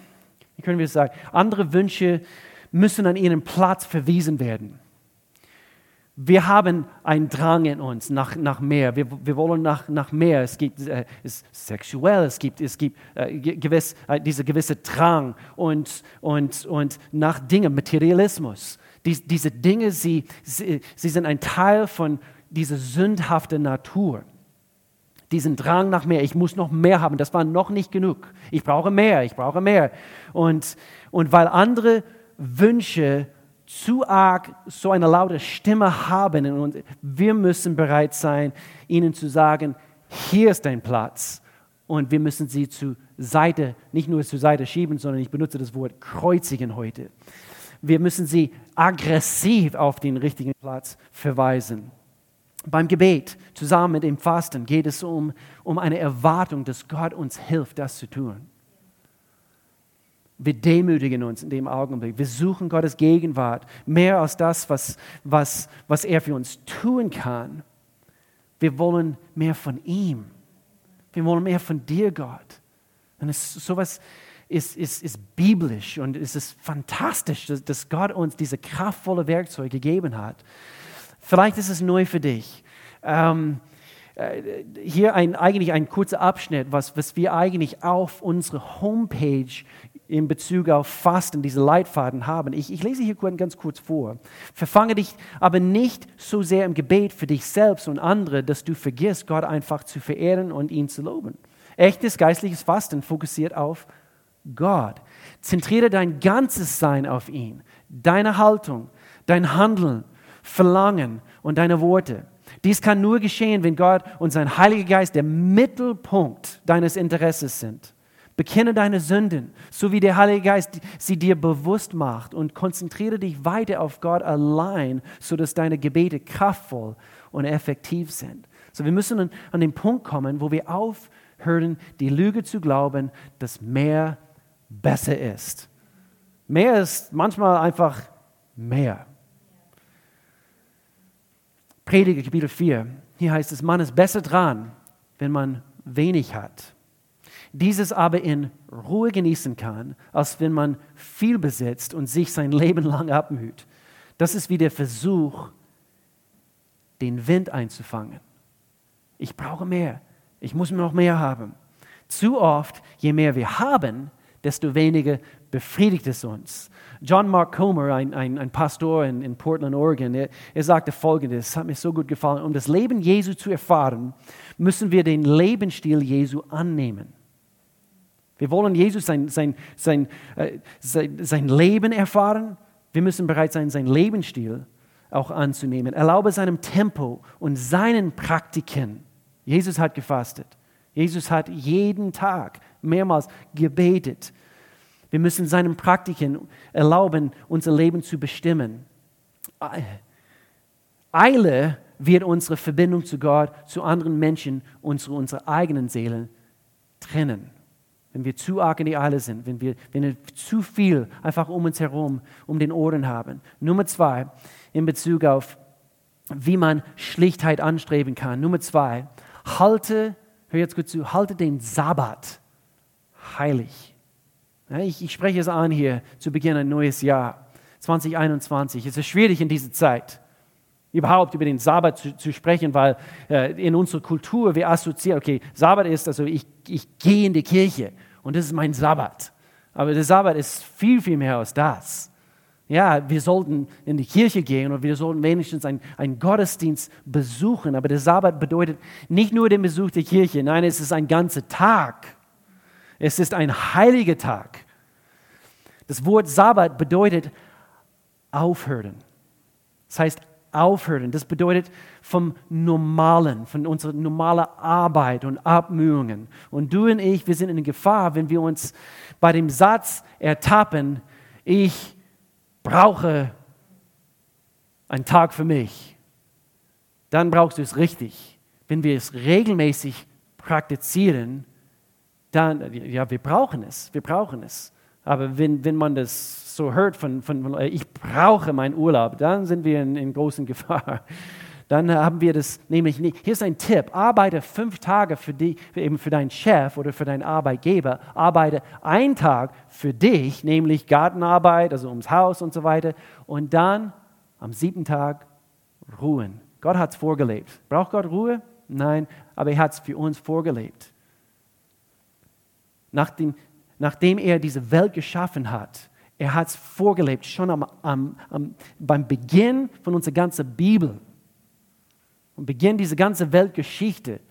wie können wir sagen, andere Wünsche müssen an ihren Platz verwiesen werden. Wir haben einen Drang in uns nach, nach mehr. Wir, wir wollen nach, nach mehr. Es gibt äh, es sexuell, es gibt, es gibt äh, gewiss, äh, diese gewisse Drang und, und, und nach Dingen, Materialismus. Dies, diese Dinge, sie, sie, sie sind ein Teil von dieser sündhaften Natur. Diesen Drang nach mehr. Ich muss noch mehr haben. Das war noch nicht genug. Ich brauche mehr, ich brauche mehr. Und, und weil andere Wünsche zu arg so eine laute Stimme haben und wir müssen bereit sein, ihnen zu sagen, hier ist dein Platz und wir müssen sie zur Seite, nicht nur zur Seite schieben, sondern ich benutze das Wort kreuzigen heute. Wir müssen sie aggressiv auf den richtigen Platz verweisen. Beim Gebet zusammen mit dem Fasten geht es um, um eine Erwartung, dass Gott uns hilft, das zu tun. Wir demütigen uns in dem Augenblick. Wir suchen Gottes Gegenwart mehr als das, was, was, was er für uns tun kann. Wir wollen mehr von ihm. Wir wollen mehr von dir, Gott. Und es, sowas ist, ist, ist biblisch und es ist fantastisch, dass, dass Gott uns diese kraftvolle Werkzeuge gegeben hat. Vielleicht ist es neu für dich. Ähm, äh, hier ein, eigentlich ein kurzer Abschnitt, was, was wir eigentlich auf unserer Homepage in Bezug auf Fasten, diese Leitfaden haben. Ich, ich lese hier ganz kurz vor. Verfange dich aber nicht so sehr im Gebet für dich selbst und andere, dass du vergisst, Gott einfach zu verehren und ihn zu loben. Echtes geistliches Fasten fokussiert auf Gott. Zentriere dein ganzes Sein auf ihn, deine Haltung, dein Handeln, Verlangen und deine Worte. Dies kann nur geschehen, wenn Gott und sein Heiliger Geist der Mittelpunkt deines Interesses sind. Bekenne deine Sünden, so wie der Heilige Geist sie dir bewusst macht und konzentriere dich weiter auf Gott allein, sodass deine Gebete kraftvoll und effektiv sind. So, wir müssen an, an den Punkt kommen, wo wir aufhören, die Lüge zu glauben, dass mehr besser ist. Mehr ist manchmal einfach mehr. Prediger Kapitel 4, hier heißt es, man ist besser dran, wenn man wenig hat dieses aber in Ruhe genießen kann, als wenn man viel besitzt und sich sein Leben lang abmüht. Das ist wie der Versuch, den Wind einzufangen. Ich brauche mehr. Ich muss noch mehr haben. Zu oft, je mehr wir haben, desto weniger befriedigt es uns. John Mark Comer, ein, ein, ein Pastor in, in, Portland, Oregon, er, er sagte folgendes, hat mir so gut gefallen. Um das Leben Jesu zu erfahren, müssen wir den Lebensstil Jesu annehmen. Wir wollen Jesus sein, sein, sein, äh, sein, sein Leben erfahren. Wir müssen bereit sein, seinen Lebensstil auch anzunehmen. Erlaube seinem Tempo und seinen Praktiken. Jesus hat gefastet. Jesus hat jeden Tag mehrmals gebetet. Wir müssen seinen Praktiken erlauben, unser Leben zu bestimmen. Eile wird unsere Verbindung zu Gott, zu anderen Menschen, unsere, unsere eigenen Seelen trennen wenn wir zu arg in die Eile sind, wenn wir, wenn wir zu viel einfach um uns herum, um den Ohren haben. Nummer zwei, in Bezug auf, wie man Schlichtheit anstreben kann. Nummer zwei, halte, hör jetzt gut zu, halte den Sabbat heilig. Ich, ich spreche es an hier zu Beginn ein neues Jahr, 2021. Es ist schwierig in dieser Zeit überhaupt über den Sabbat zu, zu sprechen, weil äh, in unserer Kultur wir assoziieren, okay, Sabbat ist also, ich, ich gehe in die Kirche und das ist mein Sabbat. Aber der Sabbat ist viel, viel mehr als das. Ja, wir sollten in die Kirche gehen und wir sollten wenigstens einen Gottesdienst besuchen. Aber der Sabbat bedeutet nicht nur den Besuch der Kirche, nein, es ist ein ganzer Tag. Es ist ein heiliger Tag. Das Wort Sabbat bedeutet aufhören. Das heißt aufhören. Das bedeutet vom Normalen, von unserer normalen Arbeit und Abmühungen. Und du und ich, wir sind in Gefahr, wenn wir uns bei dem Satz ertappen, ich brauche einen Tag für mich. Dann brauchst du es richtig. Wenn wir es regelmäßig praktizieren, dann, ja, wir brauchen es, wir brauchen es. Aber wenn, wenn man das so hört von, von, von ich brauche meinen Urlaub, dann sind wir in, in großen [LAUGHS] Gefahr dann haben wir das nämlich nicht. Hier ist ein Tipp: Arbeite fünf Tage für, die, eben für deinen Chef oder für deinen Arbeitgeber. Arbeite einen Tag für dich, nämlich Gartenarbeit, also ums Haus und so weiter. Und dann am siebten Tag ruhen. Gott hat es vorgelebt. Braucht Gott Ruhe? Nein, aber er hat es für uns vorgelebt. Nachdem, nachdem er diese Welt geschaffen hat, er hat es vorgelebt, schon am, am, am, beim Beginn von unserer ganzen Bibel und beginnt diese ganze Weltgeschichte.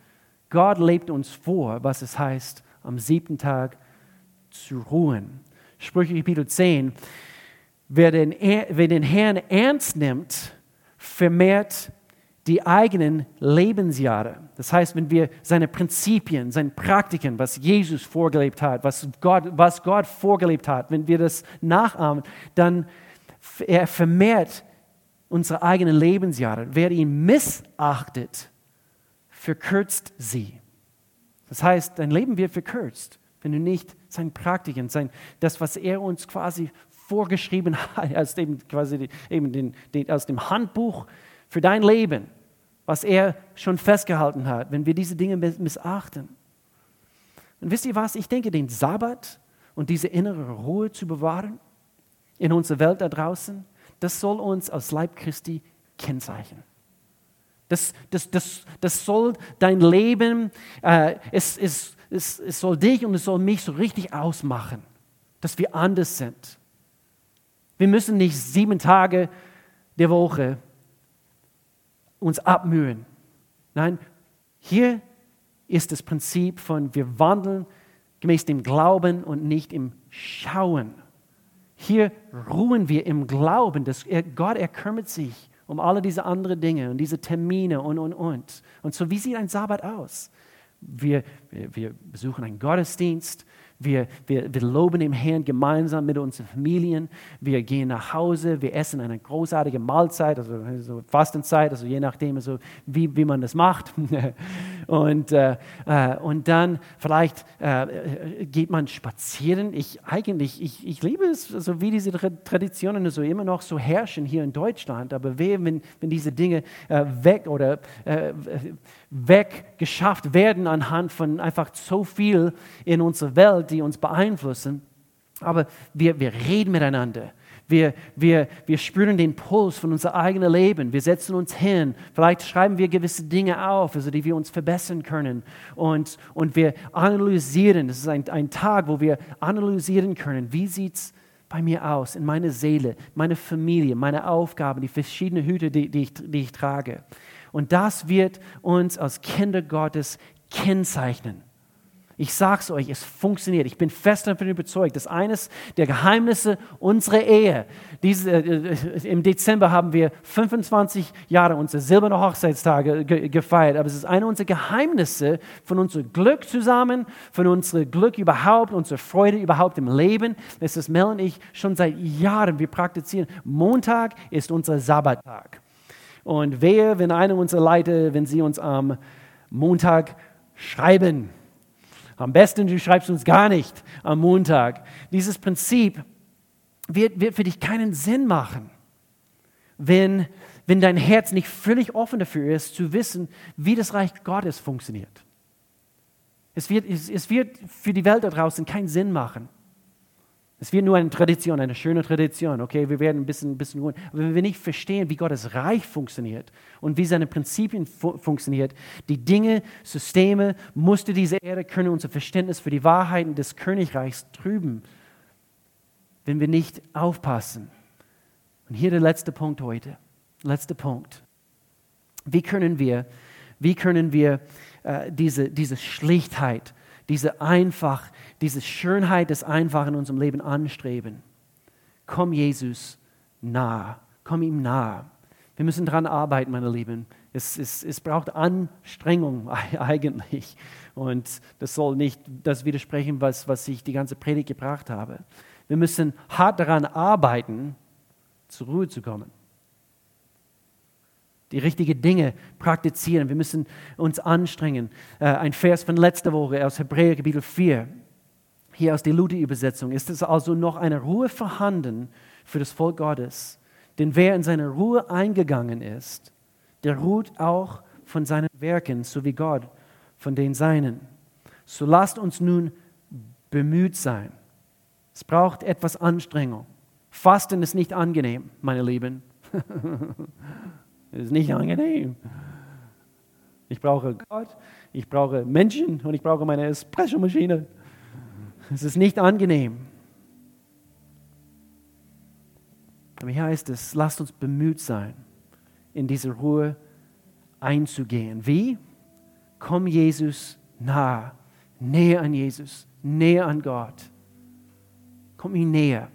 Gott lebt uns vor, was es heißt, am siebten Tag zu ruhen. Sprüche Kapitel 10. Wer den, wer den Herrn ernst nimmt, vermehrt die eigenen Lebensjahre. Das heißt, wenn wir seine Prinzipien, seine Praktiken, was Jesus vorgelebt hat, was Gott, was Gott vorgelebt hat, wenn wir das nachahmen, dann er vermehrt unsere eigenen Lebensjahre. Wer ihn missachtet, verkürzt sie. Das heißt, dein Leben wird verkürzt, wenn du nicht sein Praktiken, sein, das, was er uns quasi vorgeschrieben [LAUGHS] hat, aus dem, quasi eben den, den, aus dem Handbuch für dein Leben, was er schon festgehalten hat, wenn wir diese Dinge missachten. Und wisst ihr was? Ich denke, den Sabbat und diese innere Ruhe zu bewahren in unserer Welt da draußen, das soll uns als Leib Christi kennzeichnen. Das, das, das, das soll dein Leben, äh, es, es, es, es soll dich und es soll mich so richtig ausmachen, dass wir anders sind. Wir müssen nicht sieben Tage der Woche uns abmühen. Nein, hier ist das Prinzip von wir wandeln gemäß dem Glauben und nicht im Schauen. Hier ruhen wir im Glauben, dass Gott, er kümmert sich um alle diese anderen Dinge und diese Termine und, und, und. Und so, wie sieht ein Sabbat aus? Wir, wir, wir besuchen einen Gottesdienst, wir, wir, wir loben den Herrn gemeinsam mit unseren Familien. Wir gehen nach Hause, wir essen eine großartige Mahlzeit, also, also Fastenzeit, also je nachdem, also wie, wie man das macht. [LAUGHS] und, äh, äh, und dann vielleicht äh, geht man spazieren. Ich eigentlich, ich, ich liebe es, so wie diese Traditionen so immer noch so herrschen hier in Deutschland. Aber wenn, wenn diese Dinge äh, weg oder äh, weggeschafft werden anhand von einfach so viel in unserer Welt, die uns beeinflussen. Aber wir, wir reden miteinander. Wir, wir, wir spüren den Puls von unserem eigenen Leben. Wir setzen uns hin. Vielleicht schreiben wir gewisse Dinge auf, also die wir uns verbessern können. Und, und wir analysieren. Das ist ein, ein Tag, wo wir analysieren können. Wie sieht es bei mir aus, in meiner Seele, meine Familie, meine Aufgaben, die verschiedenen Hüte, die, die, ich, die ich trage. Und das wird uns als Kinder Gottes kennzeichnen. Ich sage es euch, es funktioniert. Ich bin fest davon überzeugt, dass eines der Geheimnisse unserer Ehe, diese, äh, im Dezember haben wir 25 Jahre unsere silberne Hochzeitstage ge gefeiert, aber es ist eine unserer Geheimnisse von unserem Glück zusammen, von unserem Glück überhaupt, unserer Freude überhaupt im Leben. Das ist Mel und ich schon seit Jahren, wir praktizieren. Montag ist unser Sabbattag. Und wehe, wenn einer unserer Leiter, wenn sie uns am Montag schreiben, am besten, du schreibst uns gar nicht am Montag. Dieses Prinzip wird, wird für dich keinen Sinn machen, wenn, wenn dein Herz nicht völlig offen dafür ist, zu wissen, wie das Reich Gottes funktioniert. Es wird, es, es wird für die Welt da draußen keinen Sinn machen. Es wird nur eine Tradition, eine schöne Tradition. Okay, wir werden ein bisschen, ein bisschen ruhen. Aber wenn wir nicht verstehen, wie Gottes Reich funktioniert und wie seine Prinzipien fu funktioniert, die Dinge, Systeme, Muster dieser Erde können unser Verständnis für die Wahrheiten des Königreichs trüben, wenn wir nicht aufpassen. Und hier der letzte Punkt heute. Letzter Punkt. Wie können wir, wie können wir äh, diese, diese Schlichtheit, diese einfach, diese Schönheit des Einfachen in unserem Leben anstreben. Komm Jesus nah, komm ihm nah. Wir müssen daran arbeiten, meine Lieben. Es, es, es braucht Anstrengung [LAUGHS] eigentlich. Und das soll nicht das widersprechen, was, was ich die ganze Predigt gebracht habe. Wir müssen hart daran arbeiten, zur Ruhe zu kommen. die richtigen Dinge praktizieren. Wir müssen uns anstrengen. Äh, ein Vers von letzter Woche aus Hebräer Kapitel 4, hier aus der Luther-Übersetzung, ist es also noch eine Ruhe vorhanden für das Volk Gottes. Denn wer in seine Ruhe eingegangen ist, der ruht auch von seinen Werken, so wie Gott von den Seinen. So lasst uns nun bemüht sein. Es braucht etwas Anstrengung. Fasten ist nicht angenehm, meine Lieben. [LAUGHS] ist nicht angenehm. Ich brauche Gott, ich brauche Menschen und ich brauche meine Espresso-Maschine. Es ist nicht angenehm. Aber hier heißt es, lasst uns bemüht sein, in diese Ruhe einzugehen. Wie? Komm Jesus nah, näher an Jesus, näher an Gott. Komm ihm näher.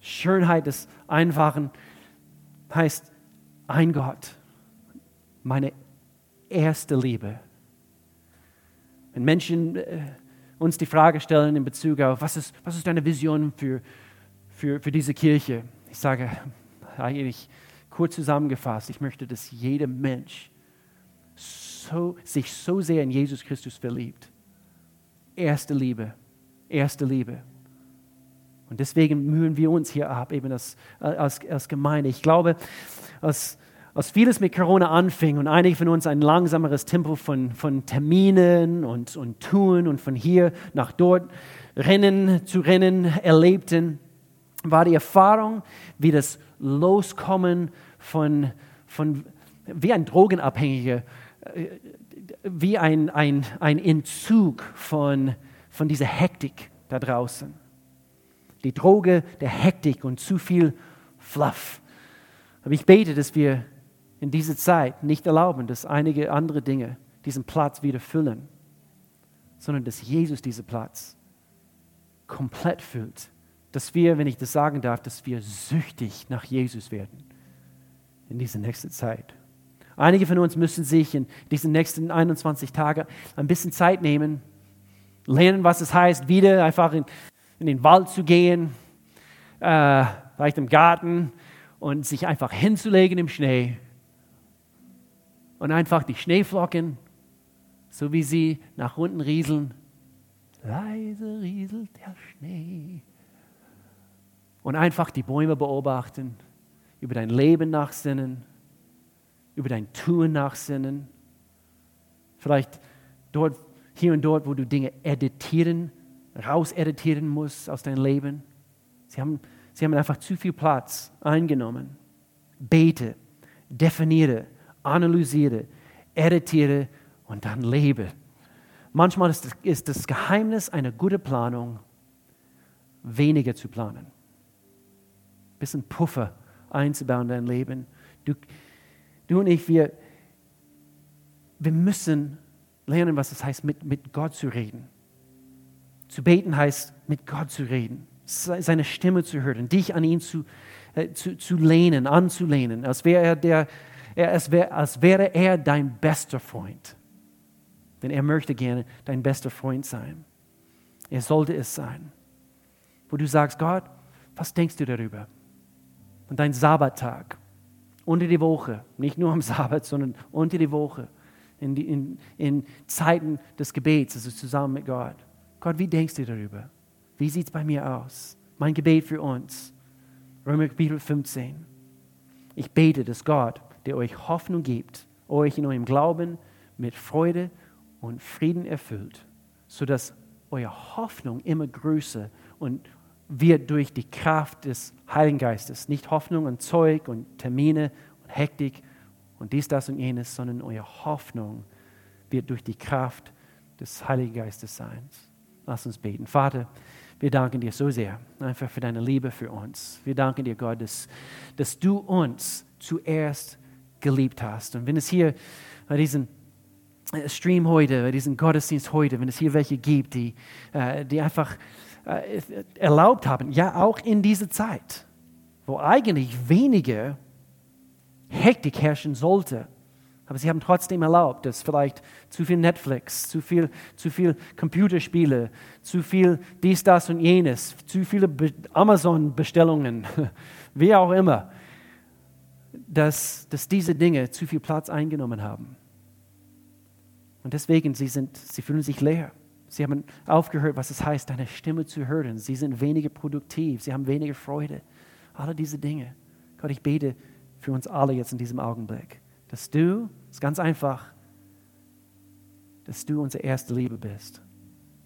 Schönheit des Einfachen heißt ein Gott, meine erste Liebe. Wenn Menschen äh, uns die Frage stellen in Bezug auf, was ist, was ist deine Vision für, für, für diese Kirche? Ich sage eigentlich kurz zusammengefasst, ich möchte, dass jeder Mensch so, sich so sehr in Jesus Christus verliebt. Erste Liebe, erste Liebe. Und deswegen mühen wir uns hier ab, eben als, als, als Gemeinde. Ich glaube, als, als vieles mit Corona anfing und einige von uns ein langsameres Tempo von, von Terminen und, und Tun und von hier nach dort rennen zu rennen erlebten, war die Erfahrung, wie das Loskommen von, von wie ein Drogenabhängiger, äh, wie ein, ein, ein Entzug von, von dieser Hektik da draußen die Droge der Hektik und zu viel Fluff. Aber ich bete, dass wir in dieser Zeit nicht erlauben, dass einige andere Dinge diesen Platz wieder füllen, sondern dass Jesus diesen Platz komplett füllt. Dass wir, wenn ich das sagen darf, dass wir süchtig nach Jesus werden in dieser nächsten Zeit. Einige von uns müssen sich in diesen nächsten 21 Tagen ein bisschen Zeit nehmen, lernen, was es heißt, wieder einfach in in den Wald zu gehen, äh, vielleicht im Garten und sich einfach hinzulegen im Schnee und einfach die Schneeflocken, so wie sie nach unten rieseln, leise rieselt der Schnee. Und einfach die Bäume beobachten, über dein Leben nachsinnen, über dein Tun nachsinnen. Vielleicht dort, hier und dort, wo du Dinge editieren rauseditieren muss aus deinem Leben. Sie haben, sie haben einfach zu viel Platz eingenommen. Bete, definiere, analysiere, editiere und dann lebe. Manchmal ist das, ist das Geheimnis einer guten Planung, weniger zu planen. Ein bisschen Puffer einzubauen in dein Leben. Du, du und ich, wir, wir müssen lernen, was es heißt, mit, mit Gott zu reden. Zu beten heißt, mit Gott zu reden, seine Stimme zu hören, dich an ihn zu, äh, zu, zu lehnen, anzulehnen, als wäre er, der, er, als, wär, als wäre er dein bester Freund. Denn er möchte gerne dein bester Freund sein. Er sollte es sein. Wo du sagst, Gott, was denkst du darüber? Und dein Sabbattag, unter die Woche, nicht nur am Sabbat, sondern unter die Woche, in, die, in, in Zeiten des Gebets, also zusammen mit Gott. Gott, wie denkst du darüber? Wie sieht es bei mir aus? Mein Gebet für uns. Römer Kapitel 15. Ich bete, dass Gott, der euch Hoffnung gibt, euch in eurem Glauben mit Freude und Frieden erfüllt, sodass eure Hoffnung immer größer und wird durch die Kraft des Heiligen Geistes. Nicht Hoffnung und Zeug und Termine und Hektik und dies, das und jenes, sondern eure Hoffnung wird durch die Kraft des Heiligen Geistes sein. Lass uns beten. Vater, wir danken dir so sehr einfach für deine Liebe für uns. Wir danken dir, Gott, dass, dass du uns zuerst geliebt hast. Und wenn es hier bei diesem äh, Stream heute, bei diesem Gottesdienst heute, wenn es hier welche gibt, die, äh, die einfach äh, erlaubt haben, ja auch in dieser Zeit, wo eigentlich weniger Hektik herrschen sollte, aber sie haben trotzdem erlaubt, dass vielleicht zu viel Netflix, zu viel, zu viel Computerspiele, zu viel dies, das und jenes, zu viele Amazon-Bestellungen, [LAUGHS] wie auch immer, dass, dass diese Dinge zu viel Platz eingenommen haben. Und deswegen, sie, sind, sie fühlen sich leer. Sie haben aufgehört, was es heißt, deine Stimme zu hören. Sie sind weniger produktiv, sie haben weniger Freude. Alle diese Dinge. Gott, ich bete für uns alle jetzt in diesem Augenblick, dass du, das ist ganz einfach, dass du unsere erste Liebe bist.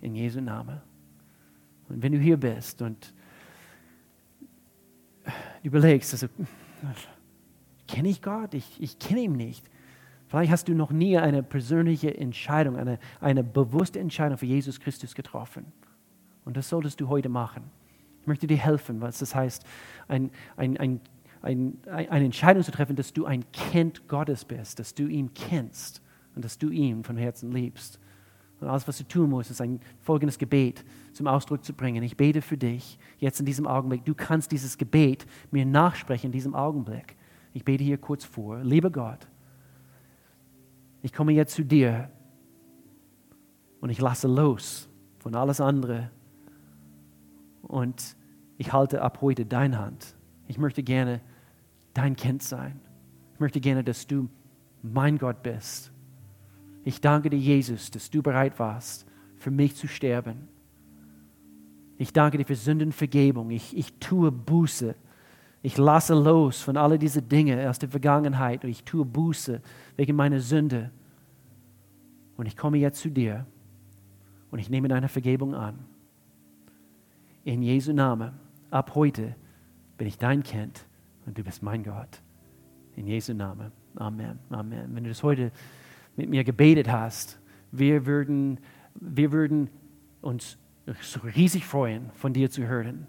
In Jesu Namen. Und wenn du hier bist und überlegst, also, kenne ich Gott? Ich, ich kenne ihn nicht. Vielleicht hast du noch nie eine persönliche Entscheidung, eine, eine bewusste Entscheidung für Jesus Christus getroffen. Und das solltest du heute machen. Ich möchte dir helfen, was das heißt, ein, ein, ein, ein, eine Entscheidung zu treffen, dass du ein Kind Gottes bist, dass du ihn kennst und dass du ihn von Herzen liebst. Und alles, was du tun musst, ist ein folgendes Gebet zum Ausdruck zu bringen. Ich bete für dich jetzt in diesem Augenblick. Du kannst dieses Gebet mir nachsprechen in diesem Augenblick. Ich bete hier kurz vor. Lieber Gott, ich komme jetzt zu dir und ich lasse los von alles andere und ich halte ab heute deine Hand. Ich möchte gerne dein Kind sein. Ich möchte gerne, dass du mein Gott bist. Ich danke dir, Jesus, dass du bereit warst, für mich zu sterben. Ich danke dir für Sündenvergebung. Ich, ich tue Buße. Ich lasse los von all diesen Dingen aus der Vergangenheit und ich tue Buße wegen meiner Sünde. Und ich komme jetzt zu dir und ich nehme deine Vergebung an. In Jesu Namen, ab heute bin ich dein Kind und du bist mein Gott. In Jesu Namen. Amen. Amen. Wenn du das heute mit mir gebetet hast, wir würden, wir würden uns riesig freuen, von dir zu hören.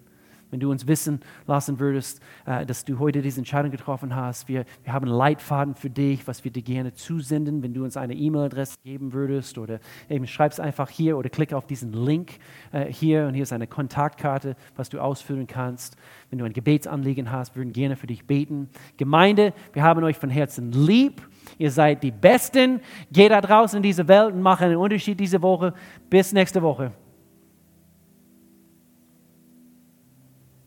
Wenn du uns wissen lassen würdest, äh, dass du heute diese Entscheidung getroffen hast, wir, wir haben Leitfaden für dich, was wir dir gerne zusenden. Wenn du uns eine E-Mail-Adresse geben würdest oder eben schreib es einfach hier oder klicke auf diesen Link äh, hier und hier ist eine Kontaktkarte, was du ausfüllen kannst. Wenn du ein Gebetsanliegen hast, würden gerne für dich beten. Gemeinde, wir haben euch von Herzen lieb. Ihr seid die Besten. Geht da draußen in diese Welt und macht einen Unterschied diese Woche. Bis nächste Woche.